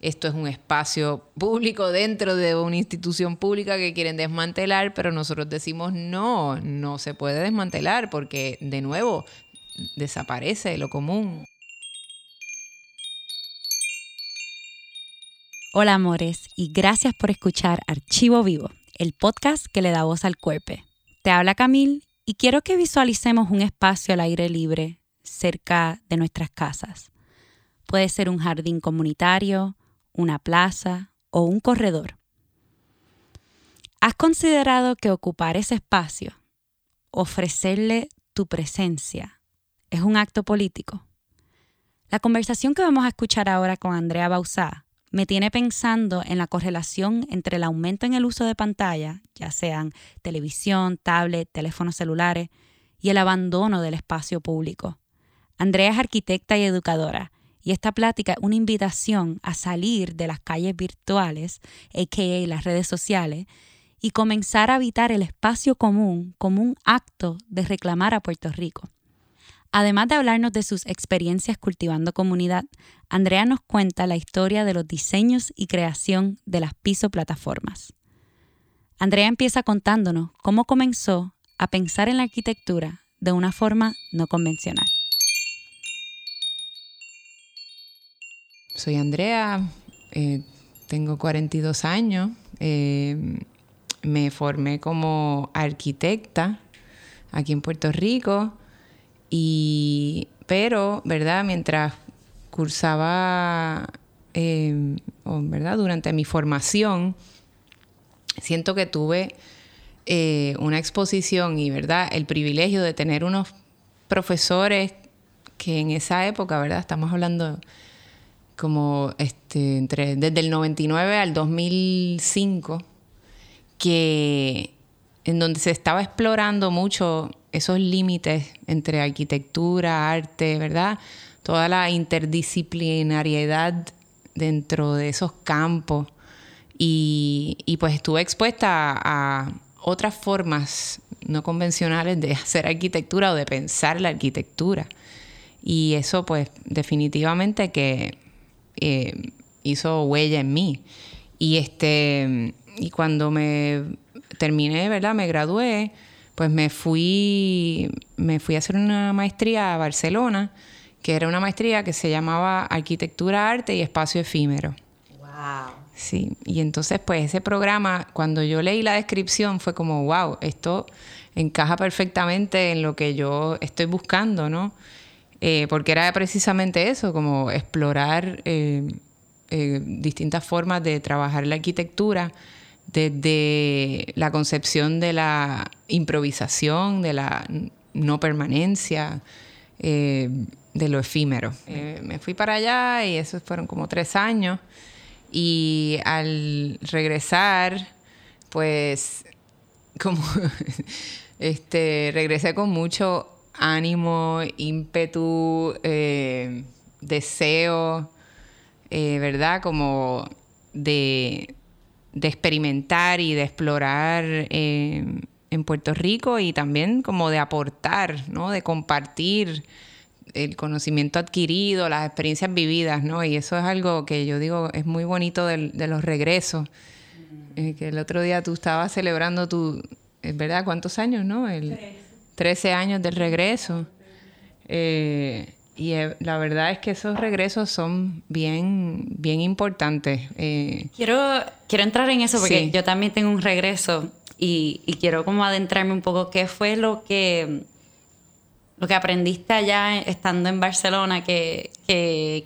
esto es un espacio público dentro de una institución pública que quieren desmantelar, pero nosotros decimos no, no se puede desmantelar porque de nuevo desaparece lo común. Hola amores y gracias por escuchar Archivo Vivo, el podcast que le da voz al cuerpo. Te habla Camil y quiero que visualicemos un espacio al aire libre cerca de nuestras casas. Puede ser un jardín comunitario, una plaza o un corredor. ¿Has considerado que ocupar ese espacio, ofrecerle tu presencia, es un acto político? La conversación que vamos a escuchar ahora con Andrea Bausá me tiene pensando en la correlación entre el aumento en el uso de pantalla, ya sean televisión, tablet, teléfonos celulares, y el abandono del espacio público. Andrea es arquitecta y educadora y esta plática es una invitación a salir de las calles virtuales, a.k.a. las redes sociales, y comenzar a habitar el espacio común como un acto de reclamar a Puerto Rico. Además de hablarnos de sus experiencias cultivando comunidad, Andrea nos cuenta la historia de los diseños y creación de las piso plataformas. Andrea empieza contándonos cómo comenzó a pensar en la arquitectura de una forma no convencional. Soy Andrea, eh, tengo 42 años, eh, me formé como arquitecta aquí en Puerto Rico, y, pero, ¿verdad? Mientras cursaba, eh, ¿verdad? Durante mi formación, siento que tuve una exposición y, ¿verdad? El privilegio de tener unos profesores que en esa época, ¿verdad? Estamos hablando como este, desde el 99 al 2005, que en donde se estaba explorando mucho esos límites entre arquitectura, arte, ¿verdad? Toda la interdisciplinariedad dentro de esos campos. Y, pues estuve expuesta a otras formas no convencionales de hacer arquitectura o de pensar la arquitectura. Y eso pues definitivamente que eh, hizo huella en mí. Y, este, y cuando me terminé, ¿verdad? Me gradué, pues me fui, me fui a hacer una maestría a Barcelona, que era una maestría que se llamaba Arquitectura, Arte y Espacio Efímero. Wow. Sí, y entonces pues ese programa, cuando yo leí la descripción, fue como, wow, esto encaja perfectamente en lo que yo estoy buscando, ¿no? Eh, porque era precisamente eso, como explorar eh, eh, distintas formas de trabajar la arquitectura desde la concepción de la improvisación, de la no permanencia, de lo efímero. me fui para allá y esos fueron como tres años y al regresar, pues como este, regresé con mucho ánimo, ímpetu, eh, deseo, eh, ¿verdad? Como de, experimentar y de explorar eh, en Puerto Rico y también como de aportar, ¿no? De compartir el conocimiento adquirido, las experiencias vividas, ¿no? Y eso es algo que yo digo es muy bonito de, los regresos. que el otro día tú estabas celebrando tu, ¿verdad? ¿Cuántos años, no? El, 13 años del regreso. Eh, y eh, la verdad es que esos regresos son bien, bien importantes. Eh. quiero, quiero entrar en eso porque yo también tengo un regreso y, quiero como adentrarme un poco qué fue lo que, lo que aprendiste allá estando en Barcelona que,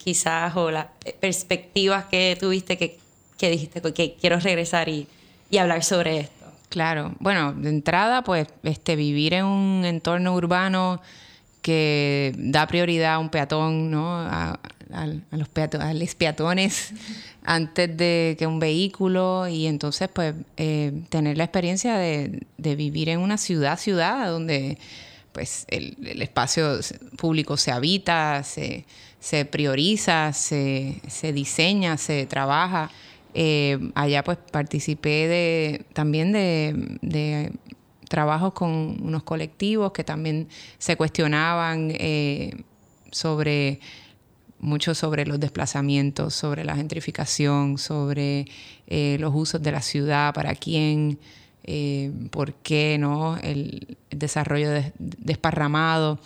quizás o las perspectivas que tuviste que, que dijiste que quiero regresar y, y hablar sobre esto. Claro, bueno, de entrada, pues este, vivir en un entorno urbano que da prioridad a un peatón, ¿no? A, los peatones antes de que un vehículo y entonces pues eh, tener la experiencia de, vivir en una ciudad, ciudad, donde pues el, espacio público se habita, se, se prioriza, se, se diseña, se trabaja. Eh, allá pues participé de, también de, trabajos con unos colectivos que también se cuestionaban eh, sobre mucho sobre los desplazamientos, sobre la gentrificación, sobre eh, los usos de la ciudad, para quién, eh, por qué, ¿no? El, desarrollo desparramado.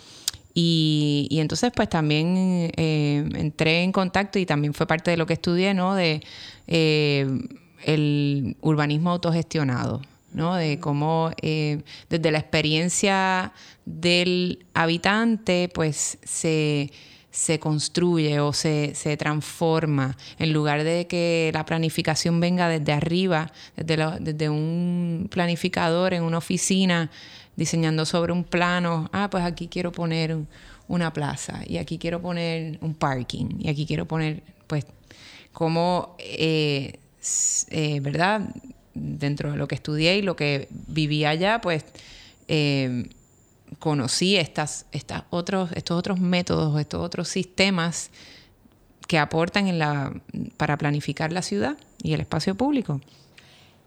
Y, y, entonces pues también eh, entré en contacto y también fue parte de lo que estudié, ¿no? De el urbanismo autogestionado, ¿no? De cómo desde la experiencia del habitante pues se se construye o se, transforma, en lugar de que la planificación venga desde arriba, desde, desde un planificador en una oficina, diseñando sobre un plano, ah, pues aquí quiero poner una plaza y aquí quiero poner un parking y aquí quiero poner, pues, como, eh, eh, ¿verdad? Dentro de lo que estudié y lo que viví allá, pues, eh, conocí estas, otros, estos otros métodos, estos otros sistemas que aportan en la, para planificar la ciudad y el espacio público.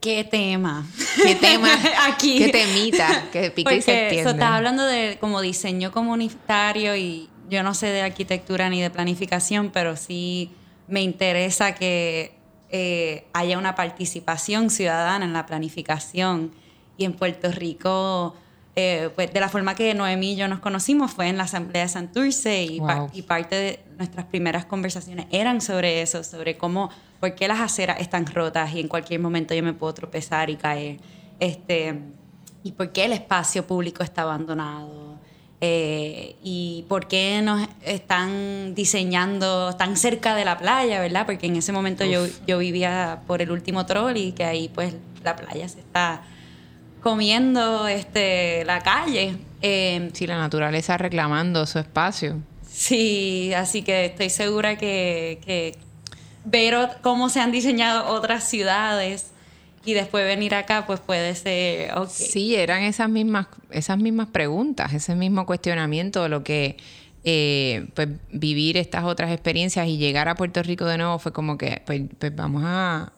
¿Qué tema? ¿Qué tema? Aquí. ¿Qué temita? Que pique y se estás hablando de como diseño comunitario y yo no sé de arquitectura ni de planificación, pero sí me interesa que eh, haya una participación ciudadana en la planificación. Y en Puerto Rico eh, pues de la forma que Noemí y yo nos conocimos fue en la Asamblea de Santurce y, y, parte de nuestras primeras conversaciones eran sobre eso, sobre cómo, por qué las aceras están rotas y en cualquier momento yo me puedo tropezar y caer, este, y por qué el espacio público está abandonado. Eh, y por qué nos están diseñando tan cerca de la playa, ¿verdad? Porque en ese momento yo, yo vivía por el último troll y que ahí pues la playa se está comiendo este, la calle. Eh, sí, la naturaleza reclamando su espacio. Sí, así que estoy segura que, ver cómo se han diseñado otras ciudades y después venir acá, pues puede ser. Sí, eran esas mismas, esas mismas preguntas, ese mismo cuestionamiento, lo que eh, pues vivir estas otras experiencias y llegar a Puerto Rico de nuevo fue como que, pues, pues vamos a,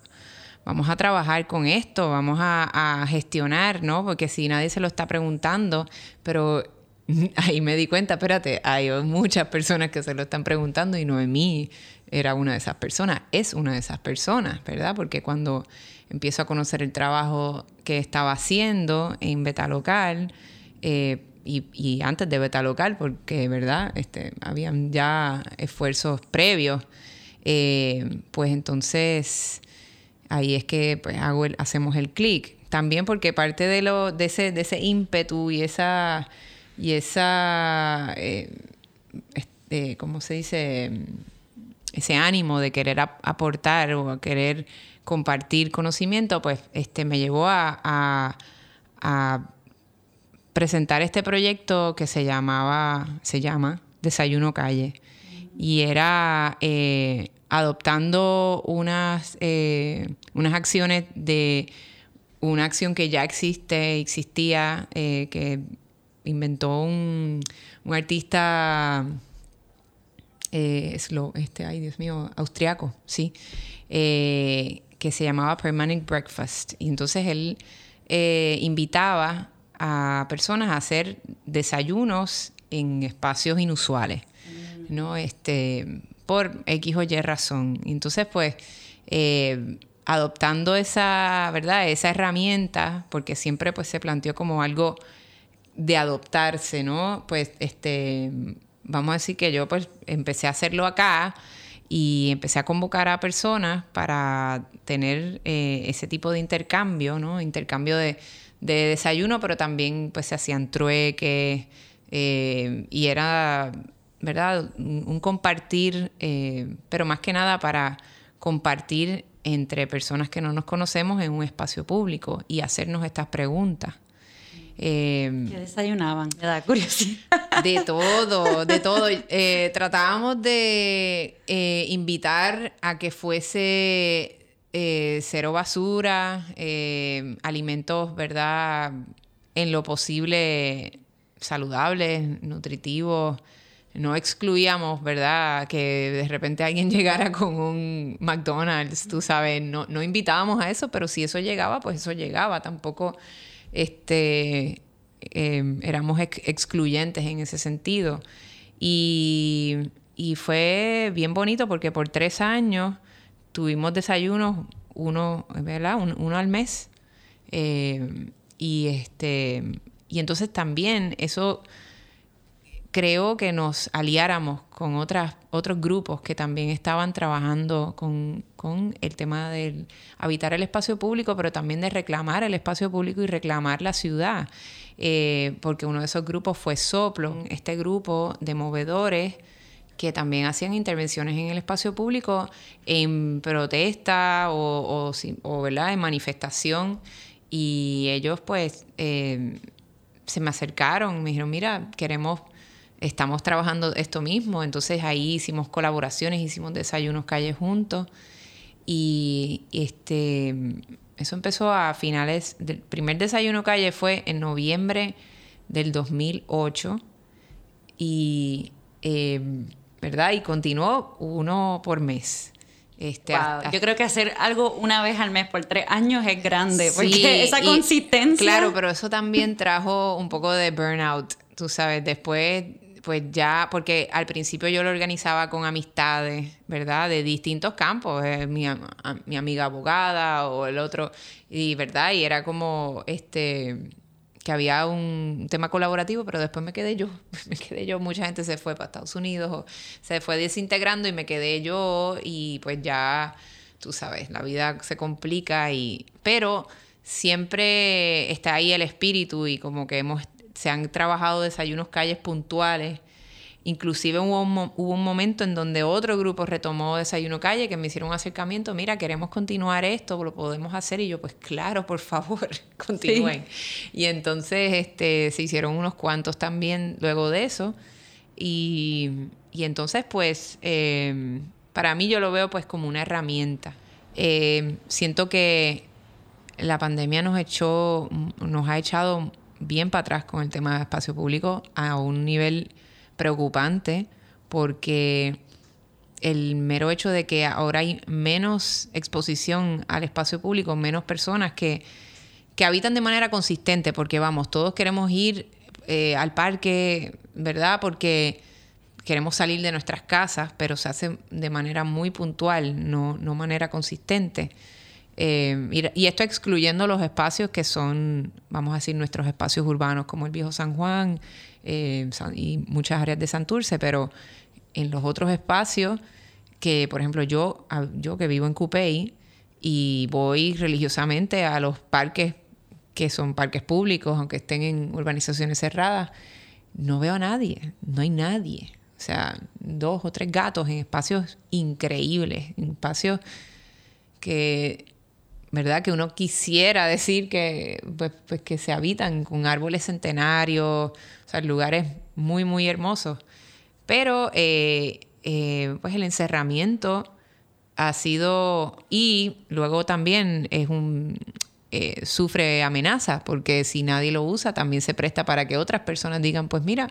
vamos a trabajar con esto, vamos a, gestionar, ¿no? Porque si nadie se lo está preguntando, pero ahí me di cuenta, espérate, hay muchas personas que se lo están preguntando y Noemí era una de esas personas, es una de esas personas, ¿verdad? Porque cuando empiezo a conocer el trabajo que estaba haciendo en Beta Local, eh, y, antes de Beta Local, porque, ¿verdad? Este, habían ya esfuerzos previos, eh, pues entonces ahí es que pues, hago hacemos el clic. También porque parte de, lo, de, ese, de ímpetu y esa, y esa eh, ¿cómo se dice? Ese ánimo de querer aportar o querer compartir conocimiento, pues este, me llevó a, presentar este proyecto que se llamaba, se llama Desayuno Calle. Y era eh, adoptando unas, eh, unas acciones de una acción que ya existe, existía, eh, que inventó un, artista, eh, este, ay Dios mío, austriaco, sí, que se llamaba Permanent Breakfast. Y entonces él invitaba a personas a hacer desayunos en espacios inusuales. ¿no? Este, por X o Y razón. Entonces, pues, eh, adoptando esa, ¿verdad? Esa herramienta, porque siempre pues se planteó como algo de adoptarse, ¿no? Pues, este, vamos a decir que yo pues empecé a hacerlo acá y empecé a convocar a personas para tener eh, ese tipo de intercambio, ¿no? Intercambio de, desayuno, pero también pues se hacían trueques eh, y era ¿verdad? Un compartir, eh, pero más que nada para compartir entre personas que no nos conocemos en un espacio público y hacernos estas preguntas. Eh, ¿Qué desayunaban? Me da curiosidad. De todo, de todo. Eh, tratábamos de invitar a que fuese cero basura, alimentos, ¿verdad? En lo posible saludables, nutritivos no excluíamos, ¿verdad? Que de repente alguien llegara con un McDonald's, tú sabes, no, no invitábamos a eso, pero si eso llegaba, pues eso llegaba. Tampoco este, em, éramos excluyentes en ese sentido. Y, y fue bien bonito porque por tres años tuvimos desayunos, uno, ¿verdad? uno al mes. Eh, y este y entonces también eso creo que nos aliáramos con otras, otros grupos que también estaban trabajando con, el tema de habitar el espacio público, pero también de reclamar el espacio público y reclamar la ciudad. Eh, porque uno de esos grupos fue Soplo, este grupo de movedores que también hacían intervenciones en el espacio público en protesta o, o, ¿verdad? en manifestación. Y ellos pues eh, se me acercaron, me dijeron, mira, queremos, estamos trabajando esto mismo. Entonces ahí hicimos colaboraciones, hicimos desayunos calle juntos. Y este, eso empezó a finales, del primer desayuno calle fue en noviembre del 2008. Y, em, ¿verdad? Y continuó uno por mes. Este, Yo creo que hacer algo una vez al mes por tres años es grande, porque esa consistencia. Claro, pero eso también trajo un poco de burnout, tú sabes, después pues ya, porque al principio yo lo organizaba con amistades, ¿verdad? De distintos campos, eh, mi, mi, amiga abogada o el otro, y ¿verdad? Y era como, este, que había un tema colaborativo, pero después me quedé yo, me quedé yo, mucha gente se fue para Estados Unidos o se fue desintegrando y me quedé yo y pues ya, tú sabes, la vida se complica y, pero siempre está ahí el espíritu y como que hemos, se han trabajado desayunos calles puntuales Inclusive hubo un, momento en donde otro grupo retomó Desayuno Calle, que me hicieron un acercamiento, mira, queremos continuar esto, lo podemos hacer. Y yo, pues claro, por favor, continúen. Y entonces este, se hicieron unos cuantos también luego de eso. Y, entonces, pues, em, para mí yo lo veo pues como una herramienta. Em, siento que la pandemia nos, echó, nos ha echado bien para atrás con el tema de espacio público a un nivel preocupante porque el mero hecho de que ahora hay menos exposición al espacio público, menos personas que, que habitan de manera consistente, porque vamos, todos queremos ir eh, al parque, ¿verdad? Porque queremos salir de nuestras casas, pero se hace de manera muy puntual, no, no manera consistente. Eh, y, esto excluyendo los espacios que son, vamos a decir, nuestros espacios urbanos, como el Viejo San Juan eh, y muchas áreas de Santurce, pero en los otros espacios que, por ejemplo, yo, yo que vivo en Cupey y voy religiosamente a los parques que son parques públicos, aunque estén en urbanizaciones cerradas, no veo a nadie, no hay nadie. O sea, dos o tres gatos en espacios increíbles, en espacios que ¿verdad? Que uno quisiera decir que, pues, pues, que se habitan con árboles centenarios, o sea, lugares muy, muy hermosos. Pero, eh, eh, pues el encerramiento ha sido, y luego también es un, eh, sufre amenazas, porque si nadie lo usa, también se presta para que otras personas digan, pues mira,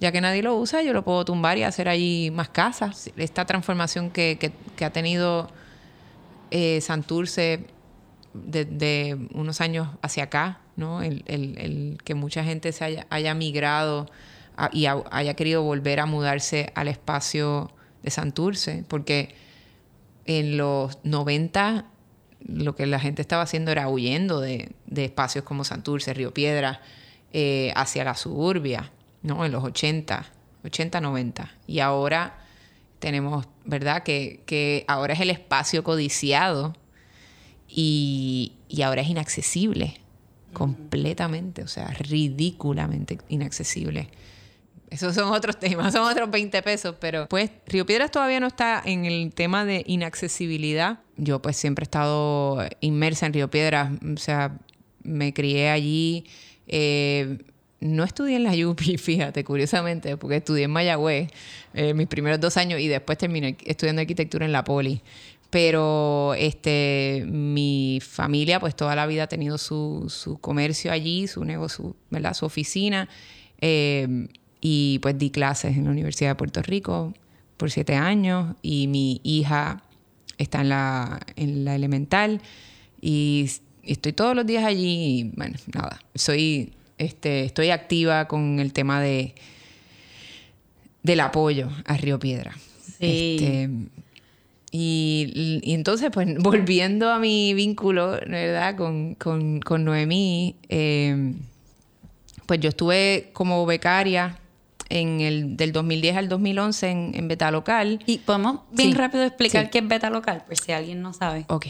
ya que nadie lo usa, yo lo puedo tumbar y hacer allí más casas. Esta transformación que, que, que ha tenido Santurce de, unos años hacia acá, ¿no? El, que mucha gente se haya, migrado y haya querido volver a mudarse al espacio de Santurce, porque en los 90 lo que la gente estaba haciendo era huyendo de, espacios como Santurce, Río Piedra, eh, hacia la suburbia, ¿no? En los 80, 80, 90. Y ahora tenemos, ¿verdad? Que, que ahora es el espacio codiciado y, ahora es inaccesible completamente, o sea, ridículamente inaccesible. Esos son otros temas, son otros 20 pesos, pero pues Río Piedras todavía no está en el tema de inaccesibilidad. Yo pues siempre he estado inmersa en Río Piedras, o sea, me crié allí. Eh, no estudié en la UPI, fíjate, curiosamente, porque estudié en Mayagüez eh, mis primeros dos años y después terminé estudiando arquitectura en la Poli pero este, mi familia pues toda la vida ha tenido su, su comercio allí, su negocio, ¿verdad? su oficina, eh, y pues di clases en la Universidad de Puerto Rico por siete años y mi hija está en la, en la elemental y, estoy todos los días allí y bueno, nada, soy, este, estoy activa con el tema de del apoyo a Río Piedra. Sí. Este, y, y entonces, pues volviendo a mi vínculo, ¿verdad? Con, con, con Noemí, eh, pues yo estuve como becaria en el del 2010 al 2011 en, en Beta Local. Y podemos bien Sí, rápido explicar sí. qué es beta local, por si alguien no sabe. Ok.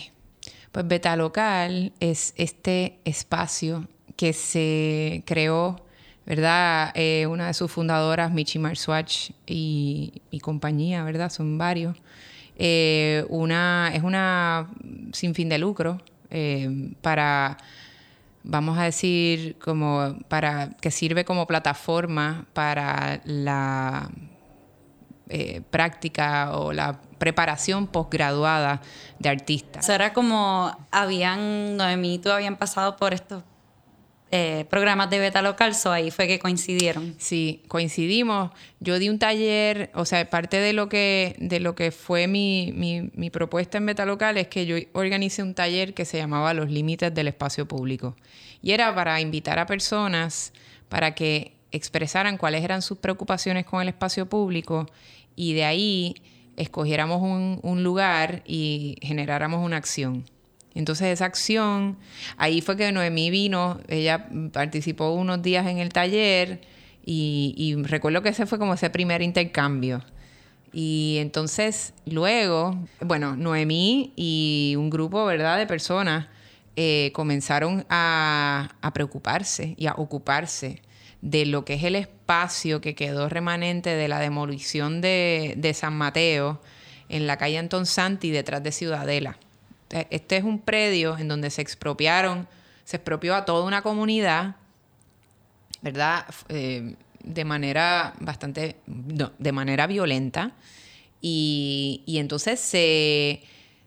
Pues Beta Local es este espacio que se creó, ¿verdad? Eh, una de sus fundadoras, Michi Marswatch y, y compañía, ¿verdad? Son varios. Eh, una, es una sin fin de lucro eh, para, vamos a decir, como para que sirve como plataforma para la eh, práctica o la preparación posgraduada de artistas. Eso era como habían, Noemí tú habían pasado por estos eh, programas de beta local, so ahí fue que coincidieron. Sí, coincidimos. Yo di un taller, o sea, parte de lo que, de lo que fue mi, mi, propuesta en Beta Local es que yo organicé un taller que se llamaba Los Límites del Espacio Público. Y era para invitar a personas para que expresaran cuáles eran sus preocupaciones con el espacio público y de ahí escogiéramos un lugar y generáramos una acción. Entonces esa acción, ahí fue que Noemí vino, ella participó unos días en el taller y, recuerdo que ese fue como ese primer intercambio. Y entonces luego, bueno, Noemí y un grupo, ¿verdad?, de personas eh, comenzaron a, a preocuparse y a ocuparse de lo que es el espacio que quedó remanente de la demolición de, de San Mateo en la calle Anton Santi detrás de Ciudadela. Este es un predio en donde se expropiaron, se expropió a toda una comunidad, ¿verdad? Eh, de manera bastante, no, de manera violenta. Y, y entonces se,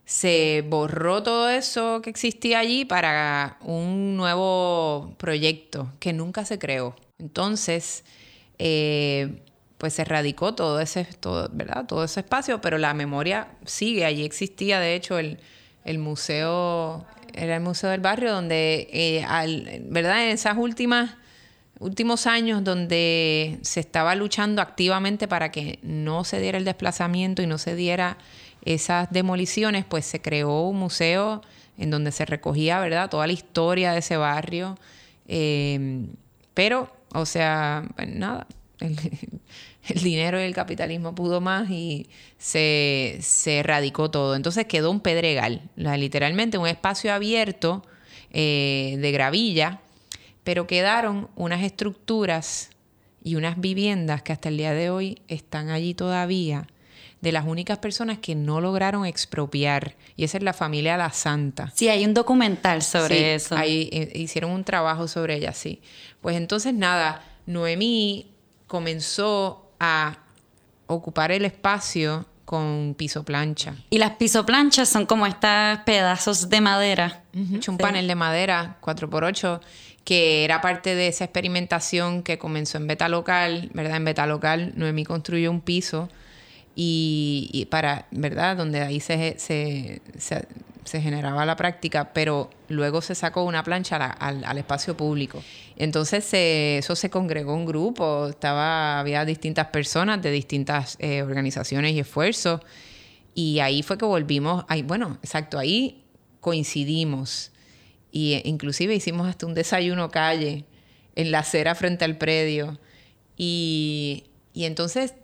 se borró todo eso que existía allí para un nuevo proyecto que nunca se creó. Entonces, eh, pues se radicó todo ese, todo, ¿verdad? todo ese espacio, pero la memoria sigue. Allí existía, de hecho, el, el museo, era el museo del barrio, donde, eh, al, ¿verdad? En esas últimas últimos años donde se estaba luchando activamente para que no se diera el desplazamiento y no se diera esas demoliciones, pues se creó un museo en donde se recogía, ¿verdad?, toda la historia de ese barrio. Eh, pero, o sea, pues nada, el, dinero y el capitalismo pudo más y se, se erradicó todo. Entonces quedó un pedregal, literalmente un espacio abierto eh, de gravilla pero quedaron unas estructuras y unas viviendas que hasta el día de hoy están allí todavía, de las únicas personas que no lograron expropiar, y esa es la familia La Santa. Sí, hay un documental sobre sí, eso. Ahí eh, hicieron un trabajo sobre ella, sí. Pues entonces, nada, Noemí comenzó a ocupar el espacio con piso plancha. Y las pisoplanchas son como estos pedazos de madera. Uh -huh. Un sí. panel de madera 4x8 que era parte de esa experimentación que comenzó en Beta Local, ¿verdad? En Beta Local, Noemí construyó un piso y, y para, ¿verdad? Donde ahí se, se, se, se, generaba la práctica, pero luego se sacó una plancha la, al, espacio público. Entonces se, eso se congregó un grupo, estaba, había distintas personas de distintas eh, organizaciones y esfuerzos, y ahí fue que volvimos, ahí, bueno, exacto, ahí coincidimos y inclusive hicimos hasta un desayuno calle en la acera frente al predio. Y entonces,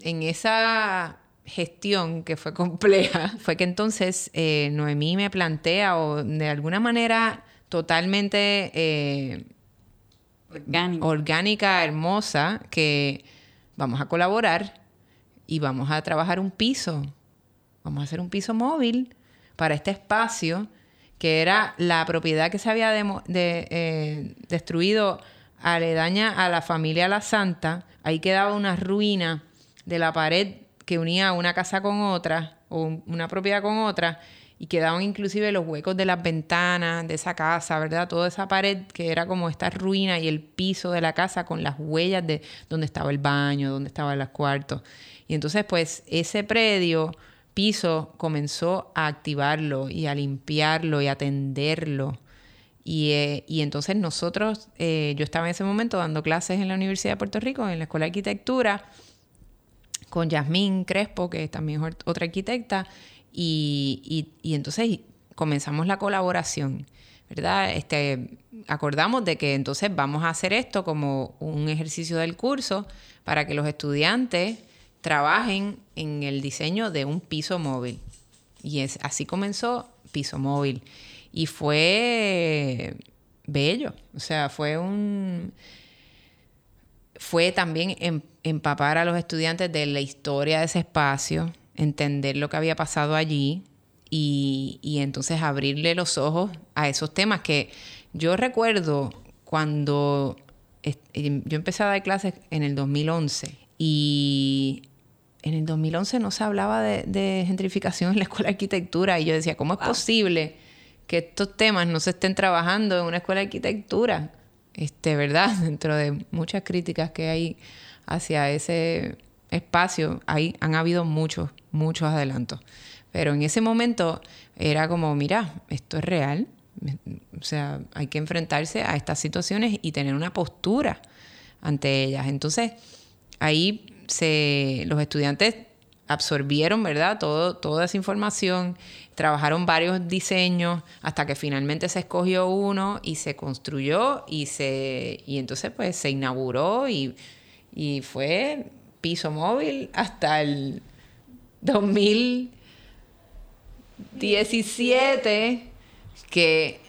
en esa gestión que fue compleja, fue que entonces eh, Noemí me plantea, o de alguna manera totalmente eh, orgánica. orgánica, hermosa, que vamos a colaborar y vamos a trabajar un piso. Vamos a hacer un piso móvil para este espacio que era la propiedad que se había de, de, eh, destruido aledaña a la familia La Santa. Ahí quedaba una ruina de la pared que unía una casa con otra, o una propiedad con otra, y quedaban inclusive los huecos de las ventanas de esa casa, ¿verdad? Toda esa pared que era como esta ruina y el piso de la casa con las huellas de donde estaba el baño, donde estaban los cuartos. Y entonces, pues, ese predio piso comenzó a activarlo y a limpiarlo y a atenderlo. Y, eh, y entonces nosotros, eh, yo estaba en ese momento dando clases en la Universidad de Puerto Rico, en la Escuela de Arquitectura, con Yasmín Crespo, que también es otra arquitecta, y, y, entonces comenzamos la colaboración, ¿verdad? Este, acordamos de que entonces vamos a hacer esto como un ejercicio del curso para que los estudiantes trabajen en el diseño de un piso móvil. Y es, así comenzó Piso Móvil. Y fue bello, o sea, fue un... Fue también em, empapar a los estudiantes de la historia de ese espacio, entender lo que había pasado allí y, y entonces abrirle los ojos a esos temas que yo recuerdo cuando em, yo empecé a dar clases en el 2011 y en el 2011 no se hablaba de, gentrificación en la escuela de arquitectura y yo decía, ¿cómo es posible que estos temas no se estén trabajando en una escuela de arquitectura? Este, ¿verdad? Dentro de muchas críticas que hay hacia ese espacio, ahí han habido muchos, muchos adelantos. Pero en ese momento era como, mira, esto es real. O sea, hay que enfrentarse a estas situaciones y tener una postura ante ellas. Entonces, ahí se, los estudiantes absorbieron, ¿verdad? Toda esa información, trabajaron varios diseños hasta que finalmente se escogió uno y se construyó y se y entonces pues se inauguró y, y fue piso móvil hasta el 2017 que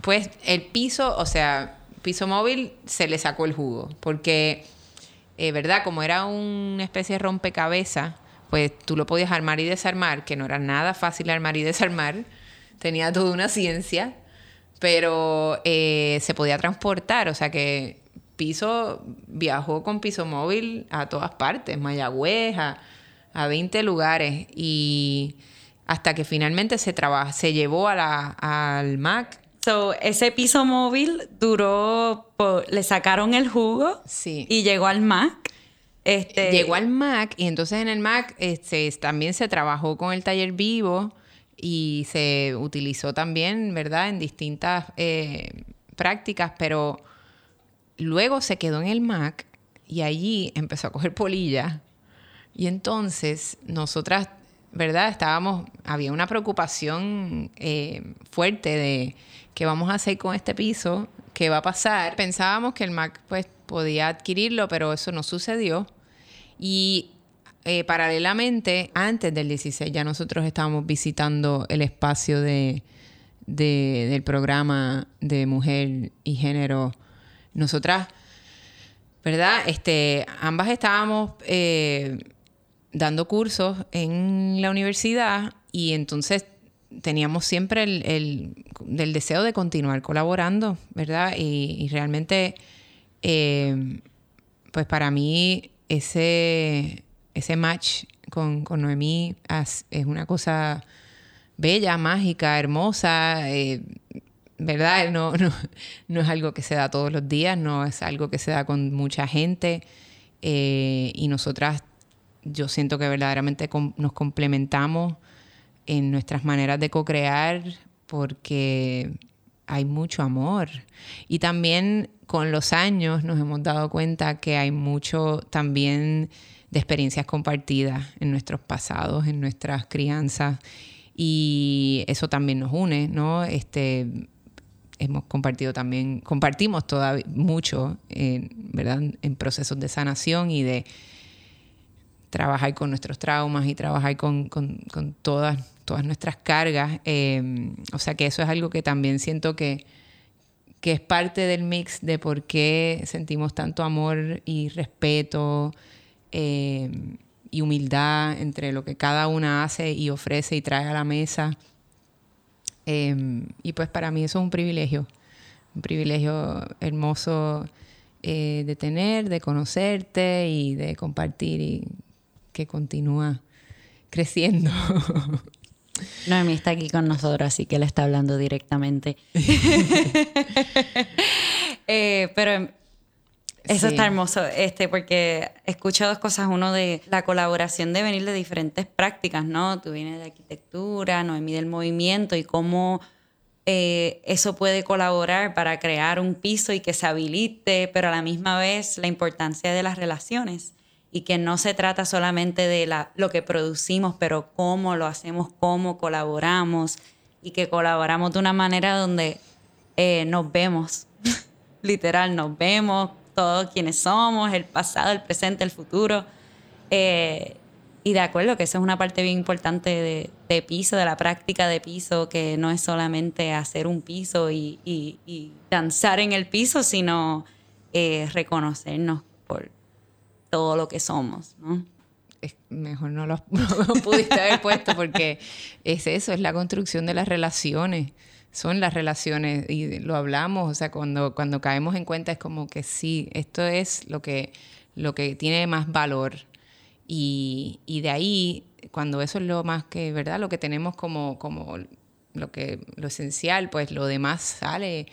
pues el piso, o sea, piso móvil se le sacó el jugo porque eh, ¿verdad? Como era una especie de rompecabezas, pues tú lo podías armar y desarmar, que no era nada fácil armar y desarmar, tenía toda una ciencia, pero eh, se podía transportar, o sea que Piso viajó con Piso Móvil a todas partes, Mayagüez, a, a 20 lugares, y hasta que finalmente se, se llevó a la, al MAC ese piso móvil duró, le sacaron el jugo y llegó al Mac. Este... Llegó al Mac y entonces en el Mac este, también se trabajó con el taller vivo y se utilizó también, ¿verdad?, en distintas eh, prácticas, pero luego se quedó en el Mac y allí empezó a coger polilla. Y entonces nosotras, ¿verdad? Estábamos, había una preocupación eh, fuerte de ¿qué vamos a hacer con este piso? ¿Qué va a pasar? Pensábamos que el Mac pues podía adquirirlo, pero eso no sucedió. Y eh, paralelamente, antes del 16 ya nosotros estábamos visitando el espacio de, del programa de mujer y género. Nosotras, ¿verdad? Este, ambas estábamos eh, dando cursos en la universidad y entonces teníamos siempre el, deseo de continuar colaborando, ¿verdad? Y, realmente, eh, pues para mí, ese, ese match con, con Noemí es, una cosa bella, mágica, hermosa, eh, ¿verdad? No, no, no, es algo que se da todos los días, no es algo que se da con mucha gente. Eh, y nosotras, yo siento que verdaderamente nos complementamos en nuestras maneras de co-crear porque hay mucho amor. Y también con los años nos hemos dado cuenta que hay mucho también de experiencias compartidas en nuestros pasados, en nuestras crianzas. Y eso también nos une, ¿no? Este, hemos compartido también, compartimos todavía mucho, ¿verdad? En procesos de sanación y de trabajar con nuestros traumas y trabajar con, con todas todas nuestras cargas. Em, o sea que eso es algo que también siento que, que es parte del mix de por qué sentimos tanto amor y respeto em, y humildad entre lo que cada una hace y ofrece y trae a la mesa. Em, y pues para mí eso es un privilegio, un privilegio hermoso eh, de tener, de conocerte y de compartir y que continúa creciendo. Noemi está aquí con nosotros, así que él está hablando directamente. Eh, pero eso está hermoso, este, porque escucho dos cosas. Uno de la colaboración de venir de diferentes prácticas, ¿no? Tú vienes de arquitectura, Noemi del movimiento y cómo eh, eso puede colaborar para crear un piso y que se habilite, pero a la misma vez la importancia de las relaciones y que no se trata solamente de la, lo que producimos, pero cómo lo hacemos, cómo colaboramos y que colaboramos de una manera donde eh, nos vemos, literal, nos vemos todos quienes somos, el pasado, el presente, el futuro. Eh, y de acuerdo que esa es una parte bien importante de, piso, de la práctica de piso, que no es solamente hacer un piso y, danzar en el piso, sino eh, reconocernos por todo lo que somos, ¿no? mejor no lo, pudiste haber puesto porque es eso, es la construcción de las relaciones. Son las relaciones y lo hablamos, o sea, cuando, cuando caemos en cuenta es como que sí, esto es lo que, lo que tiene más valor. Y, y de ahí, cuando eso es lo más que, ¿verdad? Lo que tenemos como, como lo, que, lo esencial, pues lo demás sale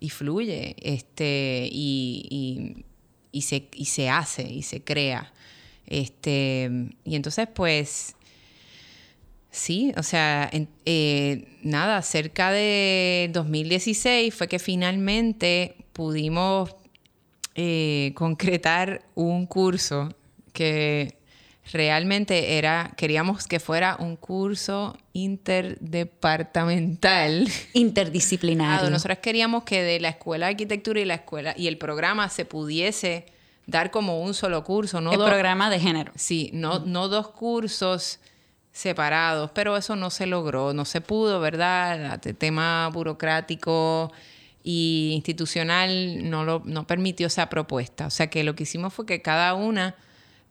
y fluye este, y, y, se, y se hace y se crea. Este, y entonces, pues, sí, o sea, eh, nada, cerca de 2016 fue que finalmente pudimos eh, concretar un curso que realmente era, queríamos que fuera un curso interdepartamental. Interdisciplinario. Nosotros queríamos que de la escuela de arquitectura y la escuela y el programa se pudiese dar como un solo curso, no el programa de género. Sí, no, no dos cursos separados, pero eso no se logró, no se pudo, ¿verdad? El tema burocrático y institucional no, lo, no permitió esa propuesta. O sea que lo que hicimos fue que cada una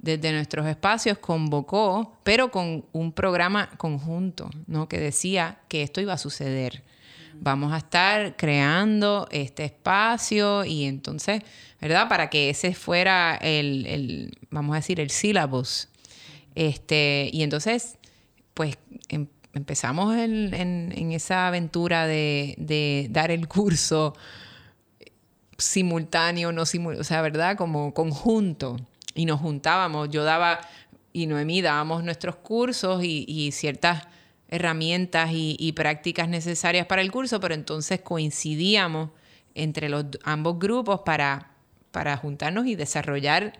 desde nuestros espacios convocó, pero con un programa conjunto, ¿no? Que decía que esto iba a suceder. Vamos a estar creando este espacio y entonces, ¿verdad? Para que ese fuera el, vamos a decir, el sílabus. Este, y entonces, pues em, empezamos en, esa aventura de, de, dar el curso simultáneo, no simultáneo, o sea, ¿verdad? Como conjunto y nos juntábamos. Yo daba, y Noemí dábamos nuestros cursos y, ciertas herramientas y, prácticas necesarias para el curso, pero entonces coincidíamos entre los ambos grupos para, para juntarnos y desarrollar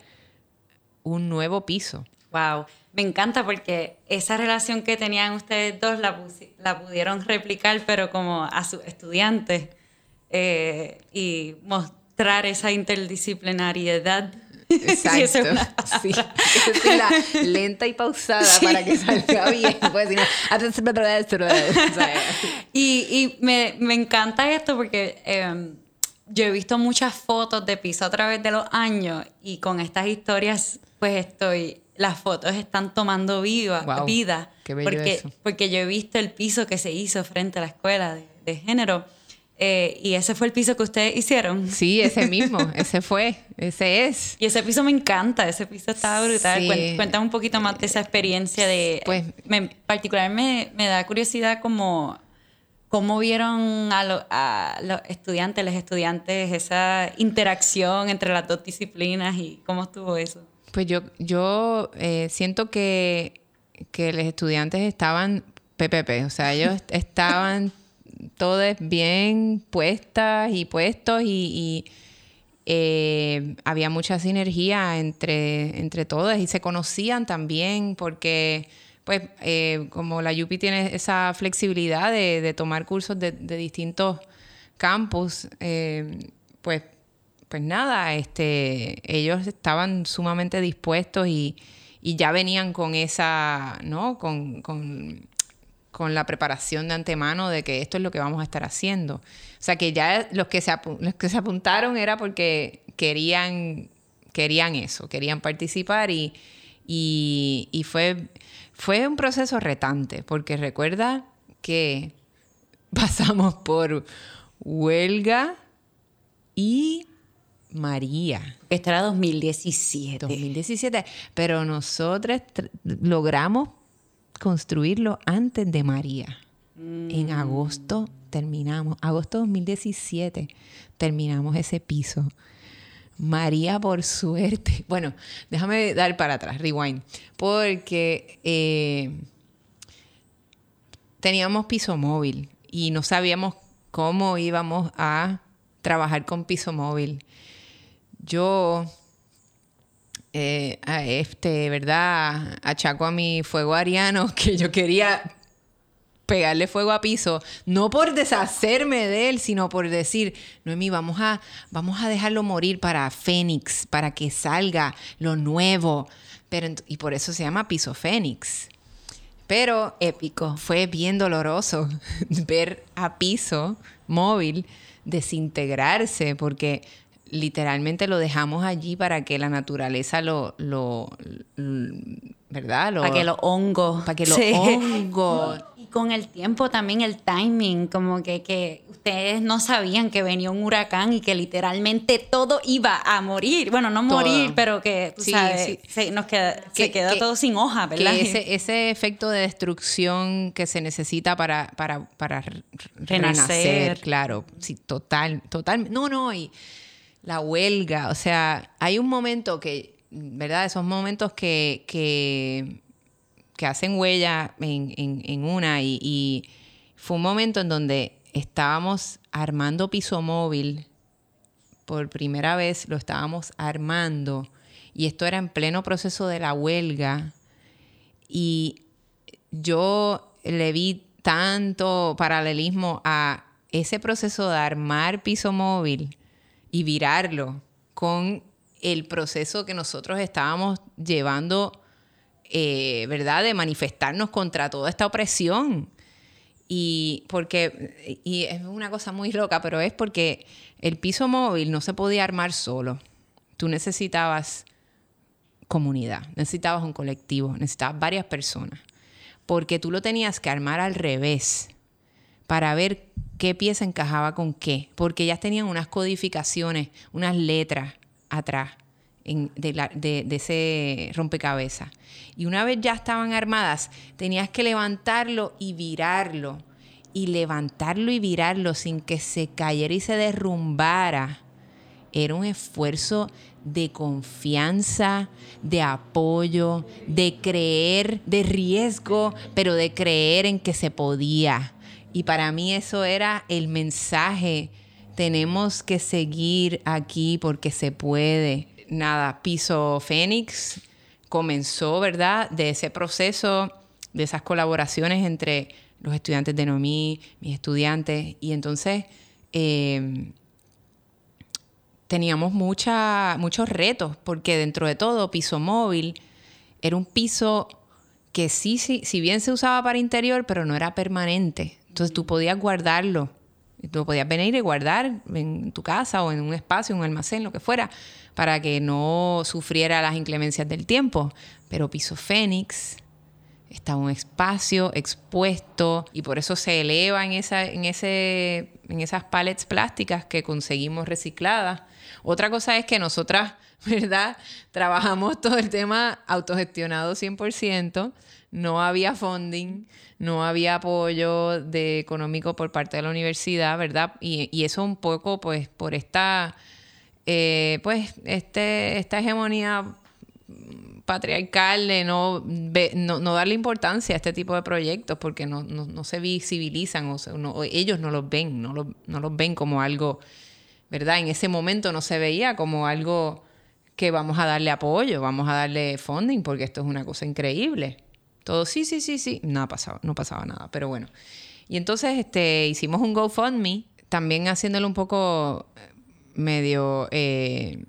un nuevo piso. Wow, me encanta porque esa relación que tenían ustedes dos la, la pudieron replicar, pero como a sus estudiantes eh, y mostrar esa interdisciplinariedad Exacto. sí. la lenta y pausada para que salga bien. Pues, y, y me, me, encanta esto porque em, yo he visto muchas fotos de piso a través de los años y con estas historias, pues estoy. Las fotos están tomando viva, vida. Qué porque, porque yo he visto el piso que se hizo frente a la escuela de, de género eh, y ese fue el piso que ustedes hicieron. Sí, ese mismo, ese fue, ese es. Y ese piso me encanta, ese piso estaba brutal. Cuéntame un poquito más de esa experiencia de... Pues, me, particularmente me, da curiosidad como cómo vieron a, los estudiantes, los estudiantes, esa interacción entre las dos disciplinas y cómo estuvo eso. Pues yo, yo eh, siento que, que los estudiantes estaban PPP, o sea, ellos estaban todas bien puestas y puestos y, eh, había mucha sinergia entre, entre todas y se conocían también porque pues eh, como la Yupi tiene esa flexibilidad de, tomar cursos de, distintos campus, eh, pues, pues nada, este, ellos estaban sumamente dispuestos y, ya venían con esa, ¿no? Con con la preparación de antemano de que esto es lo que vamos a estar haciendo. O sea, que ya los que se, los que se apuntaron era porque querían, querían eso, querían participar y, y, fue, fue un proceso retante, porque recuerda que pasamos por huelga y María. Esto era 2017. 2017. Pero nosotros logramos construirlo antes de María. En mm. agosto terminamos, agosto 2017 terminamos ese piso. María, por suerte, bueno, déjame dar para atrás, rewind, porque eh, teníamos piso móvil y no sabíamos cómo íbamos a trabajar con piso móvil. Yo eh, a este, ¿verdad? Achaco a mi fuego ariano que yo quería pegarle fuego a piso, no por deshacerme de él, sino por decir, Noemí, vamos a, vamos a dejarlo morir para Fénix, para que salga lo nuevo. Pero, y por eso se llama piso Fénix. Pero épico, fue bien doloroso ver a piso móvil desintegrarse, porque literalmente lo dejamos allí para que la naturaleza lo, lo, ¿verdad? para que los hongos. Para que los hongos. Y con el tiempo también el timing, como que, que ustedes no sabían que venía un huracán y que literalmente todo iba a morir. Bueno, no morir, pero que, tú sabes, Se, nos queda, se quedó todo sin hoja, ¿verdad? ese, ese, efecto de destrucción que se necesita para, para, para renacer, claro. Sí, total, total. No, no, y la huelga, o sea, hay un momento que, ¿verdad? Esos momentos que, que, hacen huella en, una y, fue un momento en donde estábamos armando piso móvil, por primera vez lo estábamos armando y esto era en pleno proceso de la huelga. Y yo le vi tanto paralelismo a ese proceso de armar piso móvil y virarlo con el proceso que nosotros estábamos llevando, eh, ¿verdad? De manifestarnos contra toda esta opresión. Y porque, y es una cosa muy loca, pero es porque el piso móvil no se podía armar solo. Tú necesitabas comunidad, necesitabas un colectivo, necesitabas varias personas. Porque tú lo tenías que armar al revés para ver qué pieza encajaba con qué, porque ellas tenían unas codificaciones, unas letras atrás de, ese rompecabezas. Y una vez ya estaban armadas, tenías que levantarlo y virarlo, y levantarlo y virarlo sin que se cayera y se derrumbara. Era un esfuerzo de confianza, de apoyo, de creer, de riesgo, pero de creer en que se podía y para mí eso era el mensaje. Tenemos que seguir aquí porque se puede. Nada, Piso Fénix comenzó, ¿verdad? De ese proceso, de esas colaboraciones entre los estudiantes de NOMI, mis estudiantes. Y entonces em, teníamos muchos retos, porque dentro de todo, Piso Móvil era un piso que sí, sí, si bien se usaba para interior, pero no era permanente. Entonces tú podías guardarlo. Tú podías venir y guardar en tu casa o en un espacio, un almacén, lo que fuera, para que no sufriera las inclemencias del tiempo. Pero Piso Fénix está un espacio expuesto y por eso se eleva en, en, esas pallets plásticas que conseguimos recicladas. Otra cosa es que nosotras, ¿verdad? Trabajamos todo el tema autogestionado 100%, no había funding no había apoyo de económico por parte de la universidad, ¿verdad? Y, eso un poco, pues, por esta, eh, pues, este, esta hegemonía patriarcal de no, no, darle importancia a este tipo de proyectos porque no, se visibilizan o, ellos no los ven, no, no los ven como algo, ¿verdad? En ese momento no se veía como algo que vamos a darle apoyo, vamos a darle funding porque esto es una cosa increíble. Todo, sí, sí, sí, sí. No pasaba, no pasaba nada, pero bueno. Y entonces este, hicimos un GoFundMe, también haciéndolo un poco eh, medio... Eh,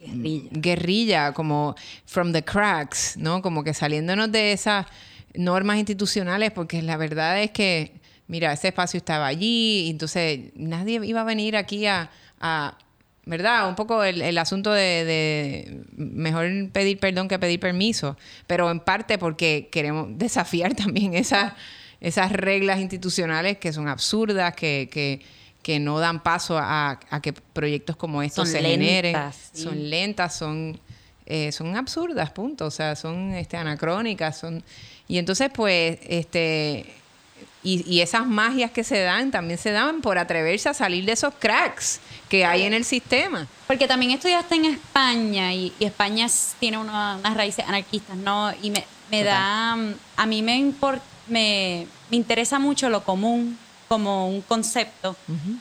guerrilla. guerrilla, como from the cracks, ¿no? Como que saliéndonos de esas normas institucionales, porque la verdad es que, mira, ese espacio estaba allí, entonces nadie iba a venir aquí a ¿verdad? Un poco el, asunto de, mejor pedir perdón que pedir permiso, pero en parte porque queremos desafiar también esas, esas reglas institucionales que son absurdas, que, que, que no dan paso a, que proyectos como estos se generen. Son lentas, son, eh, son absurdas, punto. O sea, son este, anacrónicas, son... Y entonces, pues, este y, esas magias que se dan también se dan por atreverse a salir de esos cracks que hay en el sistema. Porque también estudiaste en España y, España tiene unas raíces anarquistas, ¿no? Y me, da, a mí me, me, me interesa mucho lo común como un concepto,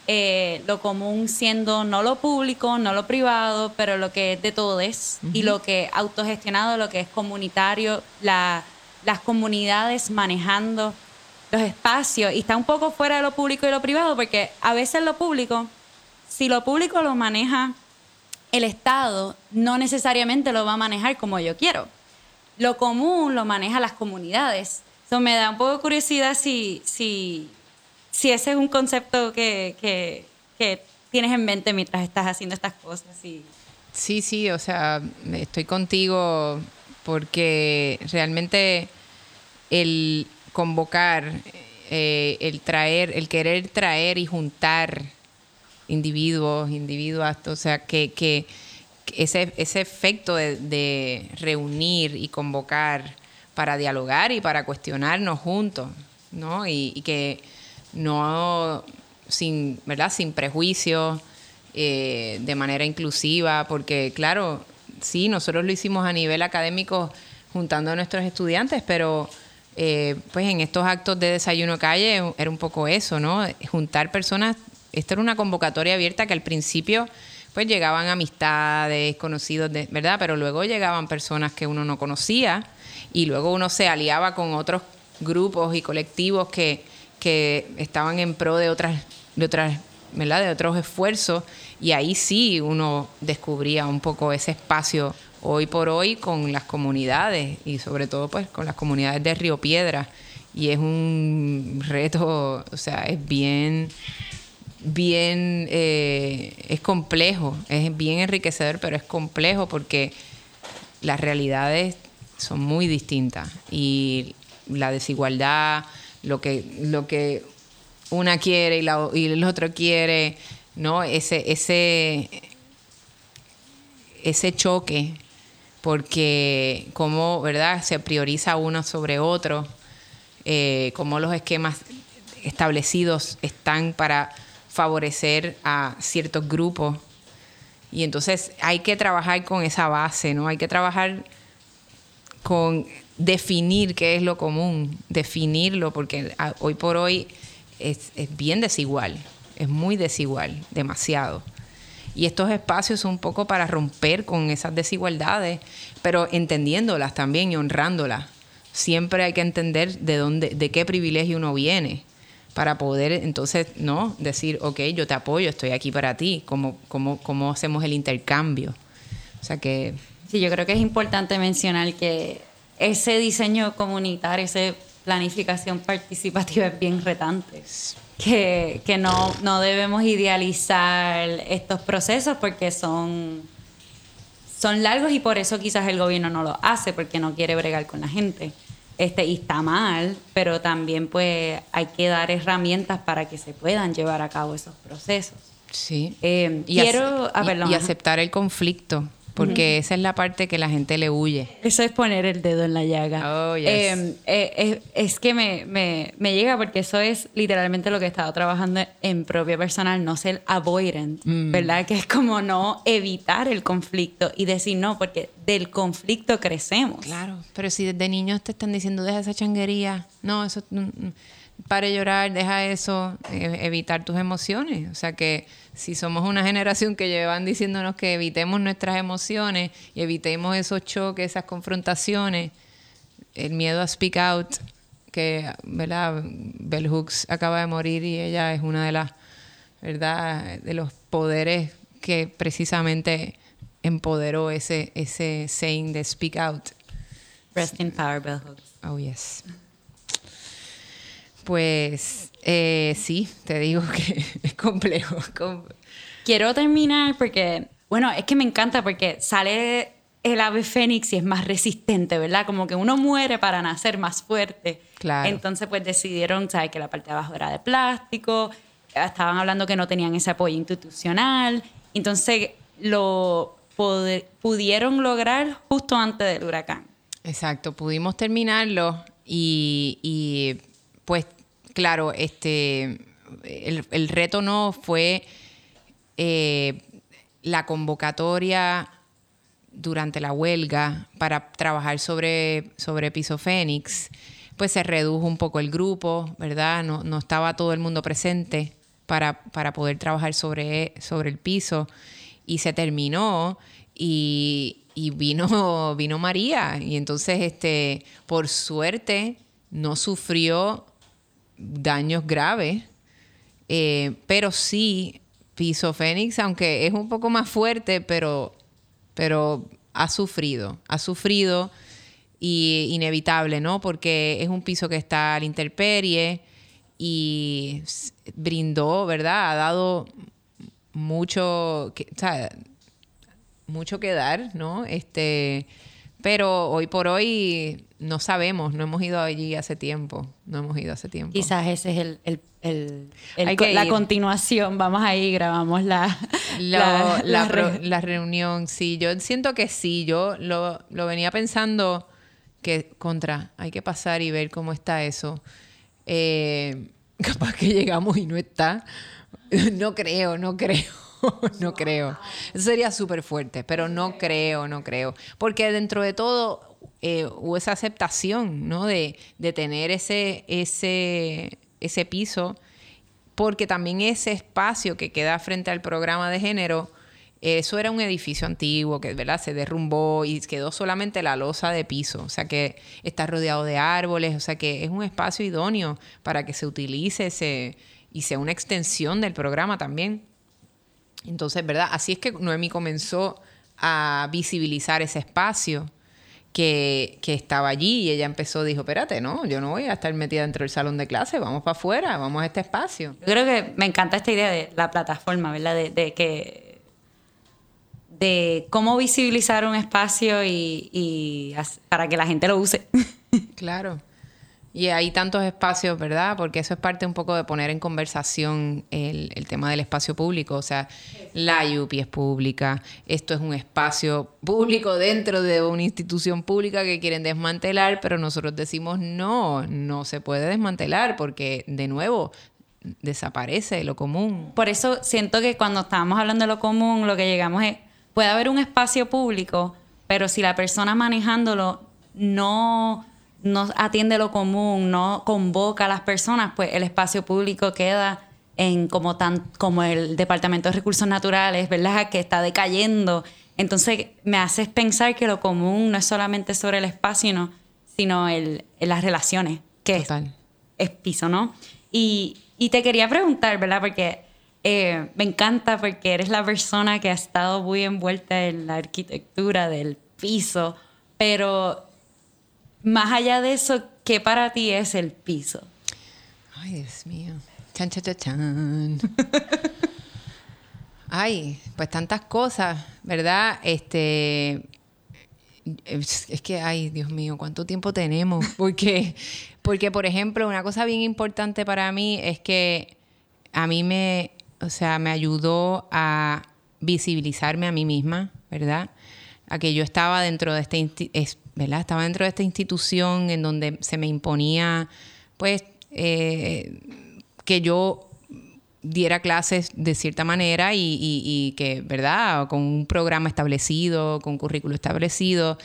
eh, lo común siendo no lo público, no lo privado, pero lo que es de todo es, y lo que es autogestionado, lo que es comunitario, las comunidades manejando los espacios, y está un poco fuera de lo público y lo privado, porque a veces lo público, si lo público lo maneja el Estado, no necesariamente lo va a manejar como yo quiero. Lo común lo maneja las comunidades. Eso me da un poco de curiosidad si, si si ese es un concepto que, tienes en mente mientras estás haciendo estas cosas. Sí, sí, o sea, estoy contigo porque realmente el convocar, eh, el traer, el querer traer y juntar individuos, individuos, o sea, que, ese, ese efecto de, reunir y convocar para dialogar y para cuestionarnos juntos, ¿no? y que no sin, ¿verdad? sin prejuicio, eh, de manera inclusiva, porque claro, sí, nosotros lo hicimos a nivel académico juntando a nuestros estudiantes, pero eh, pues en estos actos de desayuno calle era un poco eso, ¿no? Juntar personas, esto era una convocatoria abierta que al principio pues llegaban amistades, conocidos, de, ¿verdad? Pero luego llegaban personas que uno no conocía y luego uno se aliaba con otros grupos y colectivos que, que estaban en pro de otras, de otras, ¿verdad? De otros esfuerzos y ahí sí uno descubría un poco ese espacio hoy por hoy con las comunidades y sobre todo pues con las comunidades de Río Piedra y es un reto, o sea, es bien bien eh, es complejo, es bien enriquecedor, pero es complejo porque las realidades son muy distintas y la desigualdad, lo que, lo que una quiere y, la, y el otro quiere, ¿no? Ese, ese, ese choque, porque cómo, ¿verdad? Se prioriza uno sobre otro, eh, cómo los esquemas establecidos están para favorecer a ciertos grupos. Y entonces hay que trabajar con esa base, ¿no? Hay que trabajar con definir qué es lo común, definirlo, porque hoy por hoy es, bien desigual, es muy desigual, demasiado. Y estos espacios son un poco para romper con esas desigualdades, pero entendiéndolas también y honrándolas. Siempre hay que entender de dónde, de qué privilegio uno viene para poder entonces no decir, ok, yo te apoyo, estoy aquí para ti, cómo, cómo, cómo hacemos el intercambio. O sea que... Sí, yo creo que es importante mencionar que ese diseño comunitario, esa planificación participativa es bien retante. Que, que no, no, debemos idealizar estos procesos porque son, son largos y por eso quizás el gobierno no lo hace, porque no quiere bregar con la gente. Este, y está mal, pero también pues hay que dar herramientas para que se puedan llevar a cabo esos procesos. Sí. Eh, y, quiero, ah, y aceptar el conflicto porque esa es la parte que la gente le huye. Eso es poner el dedo en la llaga. Oh, yes. Em, eh, es, que me, me, me, llega porque eso es literalmente lo que he estado trabajando en propio personal, no ser avoidant, mm. ¿verdad? Que es como no evitar el conflicto y decir no, porque del conflicto crecemos. Claro, pero si desde niños te están diciendo deja esa changuería, no, eso... Mm, mm, pare llorar, deja eso, e, evitar tus emociones. O sea que si somos una generación que llevan diciéndonos que evitemos nuestras emociones y evitemos esos choques, esas confrontaciones, el miedo a speak out, que, ¿verdad? Bell Hooks acaba de morir y ella es una de las, ¿verdad? De los poderes que precisamente empoderó ese, ese saying de speak out. Rest in power, Bell Hooks. Oh, yes. Pues eh, sí, te digo que es complejo. Quiero terminar porque, bueno, es que me encanta porque sale el ave fénix y es más resistente, ¿verdad? Como que uno muere para nacer más fuerte. Claro. Entonces, pues decidieron, ¿sabes? Que la parte de abajo era de plástico. Estaban hablando que no tenían ese apoyo institucional. Entonces, lo pudieron lograr justo antes del huracán. Exacto, pudimos terminarlo y, y pues claro, este, el, reto no fue eh, la convocatoria durante la huelga para trabajar sobre, sobre Piso Fénix, pues se redujo un poco el grupo, ¿verdad? No, no estaba todo el mundo presente para, para poder trabajar sobre, sobre el piso y se terminó y, y vino, vino María y entonces, este, por suerte, no sufrió daños graves, eh, pero sí, Piso Fénix, aunque es un poco más fuerte, pero, pero ha sufrido, ha sufrido y inevitable, ¿no? Porque es un piso que está a la intemperie y brindó, ¿verdad? Ha dado mucho, que, mucho que dar, ¿no? Este, pero hoy por hoy no sabemos, no hemos ido allí hace tiempo, no hemos ido hace tiempo. Quizás ese es el, el, la continuación, vamos ahí, grabamos la la, la, reunión, sí, yo siento que sí, yo lo, lo venía pensando que contra, hay que pasar y ver cómo está eso. Eh, capaz que llegamos y no está. No creo, no creo. no creo. Eso sería súper fuerte, pero no creo, no creo. Porque dentro de todo eh, hubo esa aceptación, ¿no? De, tener ese, ese, ese piso, porque también ese espacio que queda frente al programa de género, eso era un edificio antiguo que ¿verdad? se derrumbó y quedó solamente la losa de piso, o sea que está rodeado de árboles, o sea que es un espacio idóneo para que se utilice ese, y sea una extensión del programa también. Entonces, ¿verdad? Así es que Noemi comenzó a visibilizar ese espacio que, estaba allí y ella empezó, dijo, espérate, no, yo no voy a estar metida dentro del salón de clase, vamos para afuera, vamos a este espacio. Yo creo que me encanta esta idea de la plataforma, ¿verdad? De, que de cómo visibilizar un espacio y para que la gente lo use. Claro. Y hay tantos espacios, ¿verdad? Porque eso es parte un poco de poner en conversación el, tema del espacio público. O sea, la IUPI es pública, esto es un espacio público dentro de una institución pública que quieren desmantelar, pero nosotros decimos no, no se puede desmantelar porque, de nuevo, desaparece lo común. Por eso siento que cuando estábamos hablando de lo común, lo que llegamos es, puede haber un espacio público, pero si la persona manejándolo no no atiende lo común, no convoca a las personas, pues el espacio público queda en como tan como el Departamento de Recursos Naturales, ¿verdad? Que está decayendo. Entonces me haces pensar que lo común no es solamente sobre el espacio, sino el, las relaciones, que es, piso, ¿no? Y, te quería preguntar, ¿verdad? Porque eh, me encanta porque eres la persona que ha estado muy envuelta en la arquitectura del piso, pero más allá de eso, ¿qué para ti es el piso? Ay, Dios mío. Chan, chan, chan, Ay, pues tantas cosas, ¿verdad? Este. Es que, ay, Dios mío, ¿cuánto tiempo tenemos? Porque, porque, por ejemplo, una cosa bien importante para mí es que a mí me, o sea, me ayudó a visibilizarme a mí misma, ¿verdad? A que yo estaba dentro de este ¿verdad? Estaba dentro de esta institución en donde se me imponía, pues, eh, que yo diera clases de cierta manera y, que, ¿verdad? Con un programa establecido, con un currículo establecido.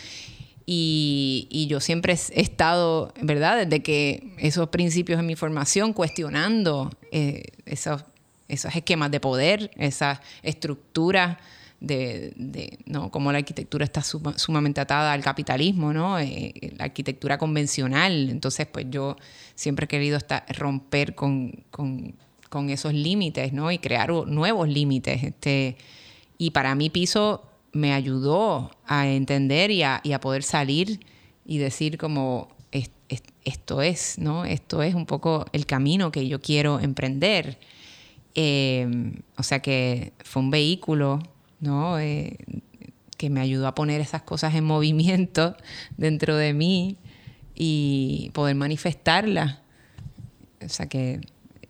Y, yo siempre he estado, ¿verdad? Desde que esos principios en mi formación, cuestionando eh, esos, esos esquemas de poder, esas estructuras de, de, ¿no? cómo la arquitectura está sumamente atada al capitalismo, ¿no? Eh, la arquitectura convencional. Entonces, pues yo siempre he querido estar, romper con, con, con esos límites, ¿no? Y crear nuevos límites. Este, y para mí Piso me ayudó a entender y a, y a poder salir y decir como esto es, ¿no? Esto es un poco el camino que yo quiero emprender. Eh, o sea que fue un vehículo ¿no? Eh, que me ayudó a poner esas cosas en movimiento dentro de mí y poder manifestarlas. O sea que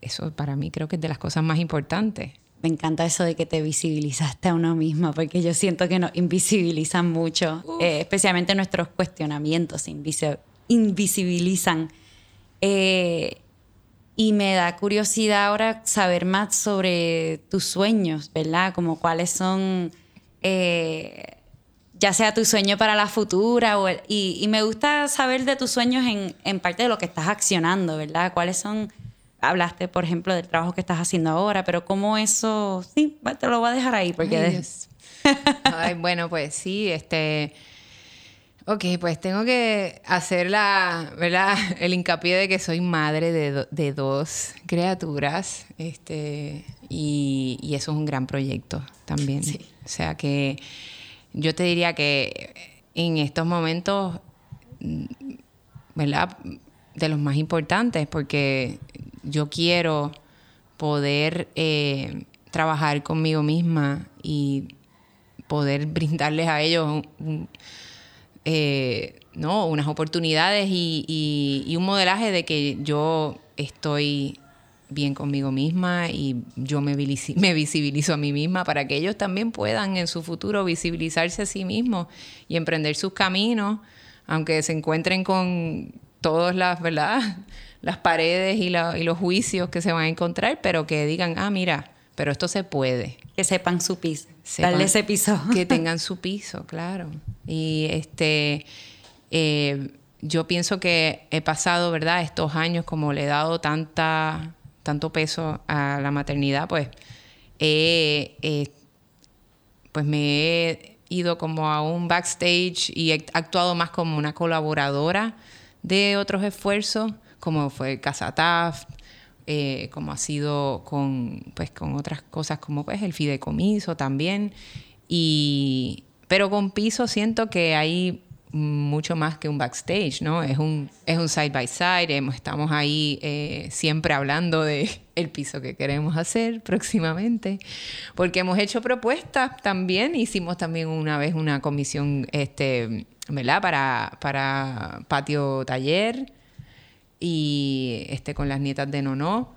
eso para mí creo que es de las cosas más importantes. Me encanta eso de que te visibilizaste a uno misma, porque yo siento que nos invisibilizan mucho, eh, especialmente nuestros cuestionamientos se invisibilizan. Eh, y me da curiosidad ahora saber más sobre tus sueños, ¿verdad? Como cuáles son... Eh, ya sea tu sueño para la futura o y, me gusta saber de tus sueños en, en, parte de lo que estás accionando, ¿verdad? ¿Cuáles son, hablaste por ejemplo del trabajo que estás haciendo ahora, pero cómo eso, sí, te lo voy a dejar ahí porque... Ay, bueno, pues sí, este... Ok, pues tengo que hacer la, ¿verdad? el hincapié de que soy madre de, de dos criaturas este, y, y, eso es un gran proyecto también. Sí. O sea que yo te diría que en estos momentos, ¿verdad? De los más importantes, porque yo quiero poder eh, trabajar conmigo misma y poder brindarles a ellos eh, ¿no? unas oportunidades y, un modelaje de que yo estoy bien conmigo misma y yo me, me visibilizo a mí misma para que ellos también puedan en su futuro visibilizarse a sí mismos y emprender sus caminos, aunque se encuentren con todas las, ¿verdad? las paredes y, los juicios que se van a encontrar, pero que digan, ah, mira, pero esto se puede. Que sepan su piso, darle ese piso. Que tengan su piso, claro. Y este... Eh, yo pienso que he pasado, ¿verdad?, estos años como le he dado tanta tanto peso a la maternidad, pues, pues me he ido como a un backstage y he actuado más como una colaboradora de otros esfuerzos, como fue Casa Taft, eh, como ha sido con, pues, con otras cosas como pues, el fideicomiso también. Y, pero con piso siento que hay mucho más que un backstage, ¿no? Es un, es un side by side, estamos ahí eh, siempre hablando de el piso que queremos hacer próximamente, porque hemos hecho propuestas también, hicimos también una vez una comisión, este, ¿verdad? Para, para patio taller y este, con las nietas de Nono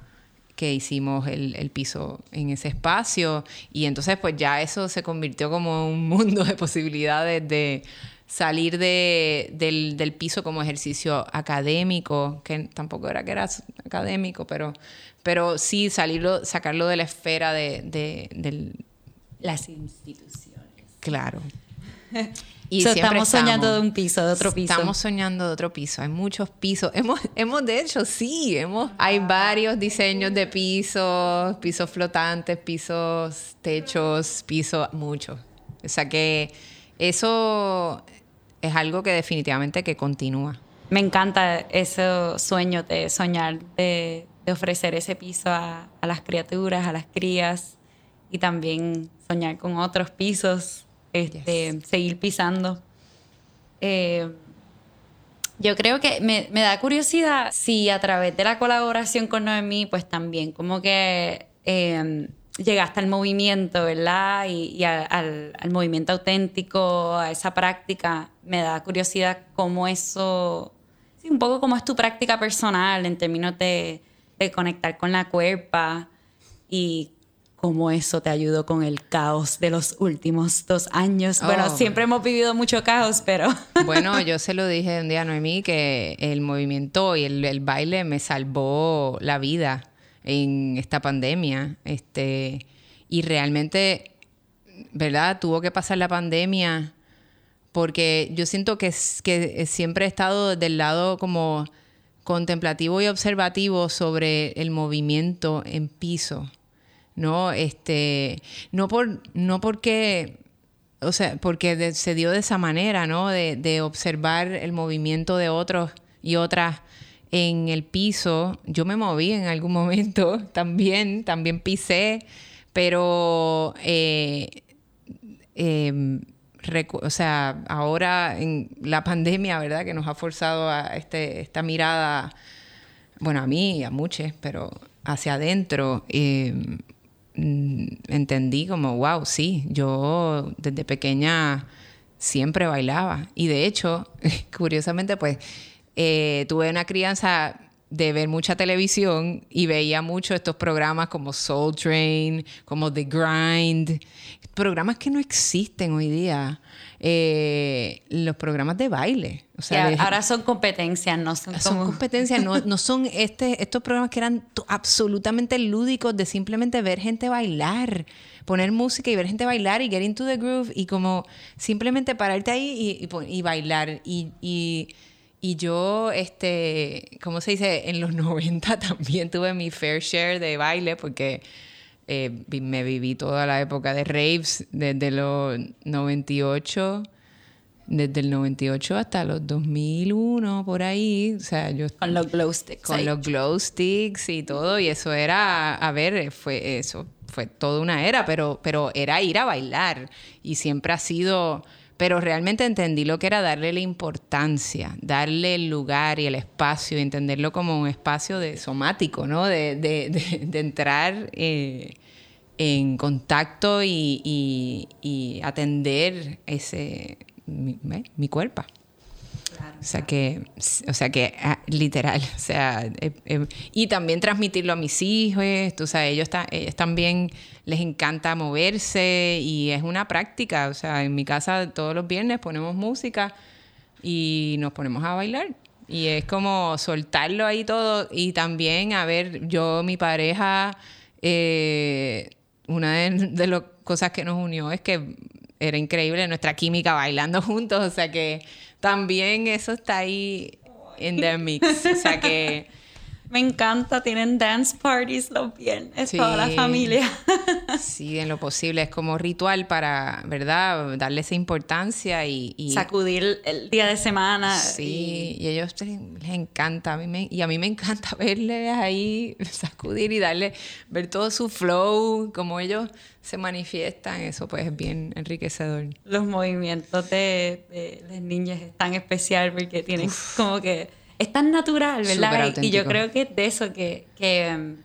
que hicimos el, el, piso en ese espacio y entonces pues ya eso se convirtió como un mundo de posibilidades de salir de, del, piso como ejercicio académico, que tampoco era que era académico, pero, pero sí salirlo, sacarlo de la esfera de, las instituciones. Claro. Y estamos soñando de un piso, de otro piso. Estamos soñando de otro piso. Hay muchos pisos. Hemos, hemos de hecho, sí, hemos, hay varios diseños de pisos, pisos flotantes, pisos, techos, pisos, muchos. O sea que eso es algo que definitivamente que continúa. Me encanta ese sueño de soñar, de, ofrecer ese piso a, las criaturas, a las crías y también soñar con otros pisos, este, seguir pisando. Eh, yo creo que me, da curiosidad si a través de la colaboración con Noemí, pues también como que eh, llegaste al movimiento, ¿verdad? Y, al, movimiento auténtico, a esa práctica. Me da curiosidad cómo eso, sí, un poco cómo es tu práctica personal en términos de, conectar con la cuerpa y cómo eso te ayudó con el caos de los últimos dos años. Bueno, oh. siempre hemos vivido mucho caos, pero... Bueno, yo se lo dije un día a Noemí que el movimiento y el baile me salvó la vida en esta pandemia. Este, y realmente, ¿verdad? Tuvo que pasar la pandemia porque yo siento que, que siempre he estado del lado como contemplativo y observativo sobre el movimiento en piso. ¿No? Este, no, por, no porque, o sea, porque se dio de esa manera, ¿no? De, de, observar el movimiento de otros y otras en el piso. Yo me moví en algún momento también, también pisé, pero eh, em, o sea, ahora en la pandemia, ¿verdad? Que nos ha forzado a este, esta mirada, bueno, a mí y a muchos, pero hacia adentro, em, entendí como, wow, sí, yo desde pequeña siempre bailaba. Y de hecho, curiosamente, pues eh, tuve una crianza de ver mucha televisión y veía mucho estos programas como Soul Train, como The Grind, programas que no existen hoy día. Eh, los programas de baile. O sea, ahora son competencias, no son, son competencias, no, no, son este, estos programas que eran absolutamente lúdicos de simplemente ver gente bailar, poner música y ver gente bailar y get into the groove y como simplemente pararte ahí y, y, bailar. Y, y, y, yo, este, ¿cómo se dice? En los 90 también tuve mi fair share de baile porque eh, me viví toda la época de raves desde los 98 desde el 98 hasta los 2001 por ahí, o sea, yo con los glow sticks, con los glow sticks y todo y eso era, a ver, fue eso fue toda una era, pero pero era ir a bailar y siempre ha sido pero realmente entendí lo que era darle la importancia, darle el lugar y el espacio, y entenderlo como un espacio de somático, ¿no? De, entrar eh, en contacto y, y, atender ese mi, cuerpo. O sea que, o sea que ah, literal, o sea, eh, eh, y también transmitirlo a mis hijos, tú sabes, ellos, ellos también les encanta moverse y es una práctica, o sea, en mi casa todos los viernes ponemos música y nos ponemos a bailar. Y es como soltarlo ahí todo y también, a ver, yo, mi pareja, eh, una de, las cosas que nos unió es que era increíble nuestra química bailando juntos, o sea que también eso está ahí en the mix, o sea que me encanta, tienen dance parties los viernes, toda la familia. sí, en lo posible, es como ritual para, ¿verdad? Darle esa importancia y... Sacudir el día de semana. Sí, y, a ellos les, encanta, a mí y a mí me encanta verles ahí sacudir y darle, ver todo su flow, como ellos se manifiestan, eso pues es bien enriquecedor. Los movimientos de, las niñas es tan especial porque tienen como que es tan natural, ¿verdad? Y yo creo que de eso que, que,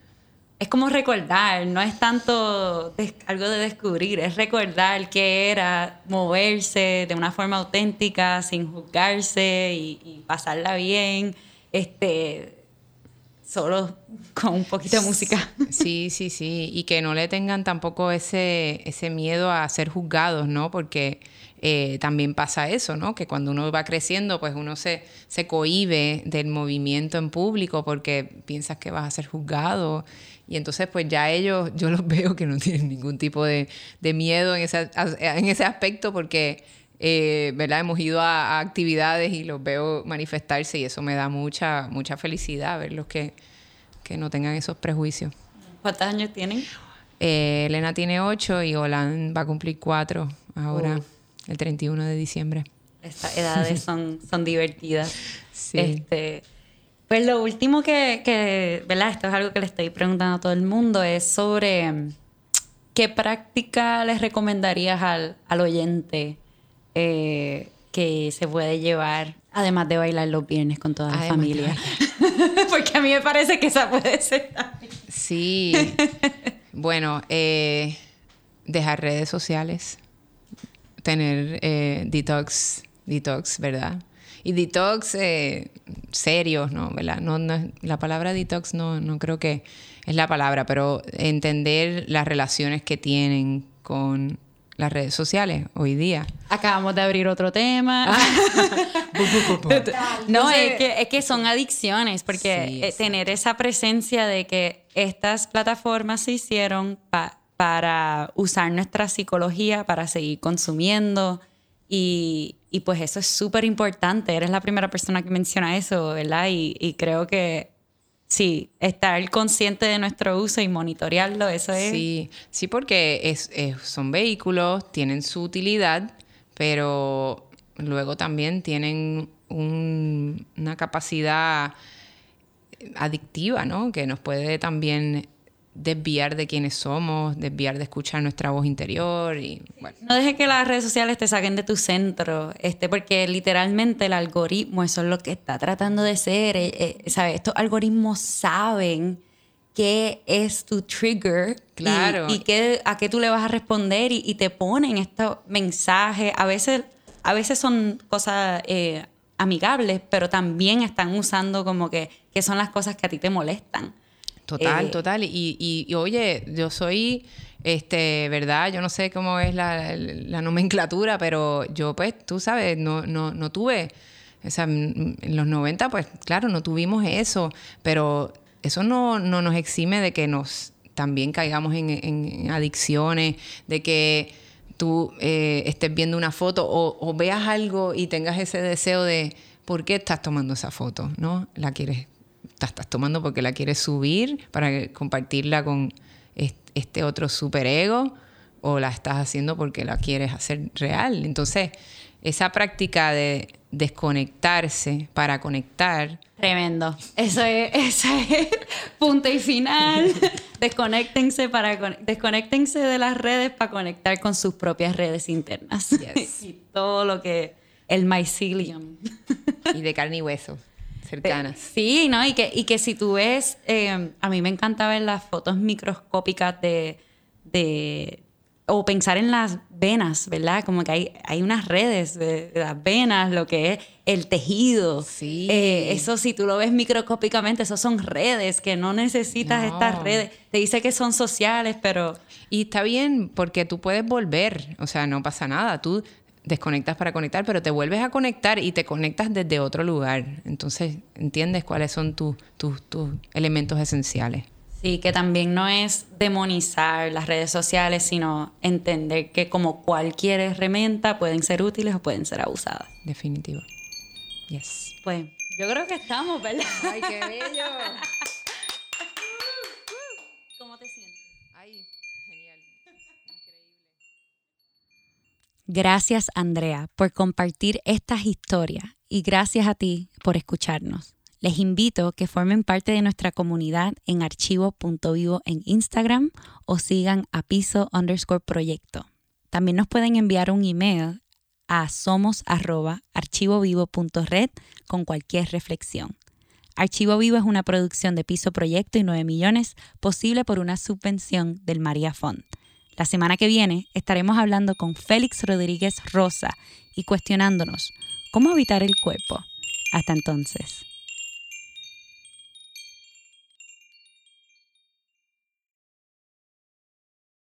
es como recordar, no es tanto algo de descubrir, es recordar que era moverse de una forma auténtica, sin juzgarse y, pasarla bien, este, solo con un poquito de música. Sí, sí, sí, y que no le tengan tampoco ese, ese miedo a ser juzgados, ¿no? Porque eh, también pasa eso, ¿no? Que cuando uno va creciendo, pues uno se, se cohíbe del movimiento en público porque piensas que vas a ser juzgado. Y entonces, pues ya ellos, yo los veo que no tienen ningún tipo de, de miedo en ese, en ese aspecto porque, eh, ¿verdad? Hemos ido a, actividades y los veo manifestarse y eso me da mucha, mucha felicidad verlos que, que no tengan esos prejuicios. ¿Cuántos años tienen? Eh, Elena tiene ocho y Olan va a cumplir cuatro ahora el 31 de diciembre. Estas edades son, son divertidas. Sí. Este, pues lo último que, que, ¿verdad? Esto es algo que le estoy preguntando a todo el mundo, es sobre mm, qué práctica les recomendarías al, al oyente eh, que se puede llevar, además de bailar los viernes con toda la familia. Porque a mí me parece que esa puede ser también. Sí. bueno, eh, dejar redes sociales tener eh, detox, detox, ¿verdad? Y detox eh, serios, ¿no? ¿verdad? No, la palabra detox no, no creo que es la palabra, pero entender las relaciones que tienen con las redes sociales hoy día. Acabamos de abrir otro tema. Ah. no, es que, es que, son adicciones, porque eh, tener esa presencia de que estas plataformas se hicieron para para usar nuestra psicología para seguir consumiendo. Y, y pues eso es súper importante. Eres la primera persona que menciona eso, ¿verdad? Y, creo que sí, estar consciente de nuestro uso y monitorearlo, eso es... Sí, sí porque es, son vehículos, tienen su utilidad, pero luego también tienen un, una capacidad adictiva, ¿no? Que nos puede también desviar de quiénes somos, desviar de escuchar nuestra voz interior y No dejes que las redes sociales te saquen de tu centro, este, porque literalmente el algoritmo, eso es lo que está tratando de ser, eh, eh, ¿sabes? Estos algoritmos saben qué es tu trigger claro. y, qué, a qué tú le vas a responder y, te ponen estos mensajes, a veces, a veces son cosas... Eh, amigables, pero también están usando como que qué son las cosas que a ti te molestan. Total, Eh, total. Y, y- y, oye, yo soy, este, ¿verdad? Yo no sé cómo es la, la nomenclatura, pero yo, pues, tú sabes, no, no, no tuve, o sea, en los 90, pues, claro, no tuvimos eso, pero eso no, no nos exime de que nos también caigamos en, en adicciones, de que tú eh, estés viendo una foto o, o veas algo y tengas ese deseo de, ¿por qué estás tomando esa foto? ¿No? La quieres la estás tomando porque la quieres subir para compartirla con est- este otro superego o la estás haciendo porque la quieres hacer real. Entonces, esa práctica de desconectarse para conectar, Tremendo. Eso es, eso es punto y final. Desconéctense para con- desconéctense de las redes para conectar con sus propias redes internas. Yes. y todo lo que el mycelium. y de carne y hueso, cercanas. Sí, ¿no? Y que, y que si tú ves, eh, a mí me encanta ver las fotos microscópicas de, de- o pensar en las venas, ¿verdad? Como que hay, hay unas redes de, de las venas, lo que es el tejido. Sí. Eh, eso si tú lo ves microscópicamente, eso son redes, que no necesitas No. estas redes. Te dice que son sociales, pero... Y está bien porque tú puedes volver, o sea, no pasa nada, tú desconectas para conectar, pero te vuelves a conectar y te conectas desde otro lugar. Entonces, entiendes cuáles son tus tus- tus elementos esenciales. Sí, que también no es demonizar las redes sociales, sino entender que como cualquier herramienta pueden ser útiles o pueden ser abusadas. Definitivo. Yes. Pues yo creo que estamos, ¿verdad? ¡Ay, qué bello! Gracias, Andrea, por compartir estas historias y gracias a ti por escucharnos. Les invito que formen parte de nuestra comunidad en archivo.vivo en Instagram o sigan a piso underscore proyecto. También nos pueden enviar un email a somos arroba archivovivo.red con cualquier reflexión. Archivo Vivo es una producción de Piso Proyecto y 9 millones, posible por una subvención del María Font. La semana que viene estaremos hablando con Félix Rodríguez Rosa y cuestionándonos cómo habitar el cuerpo. Hasta entonces.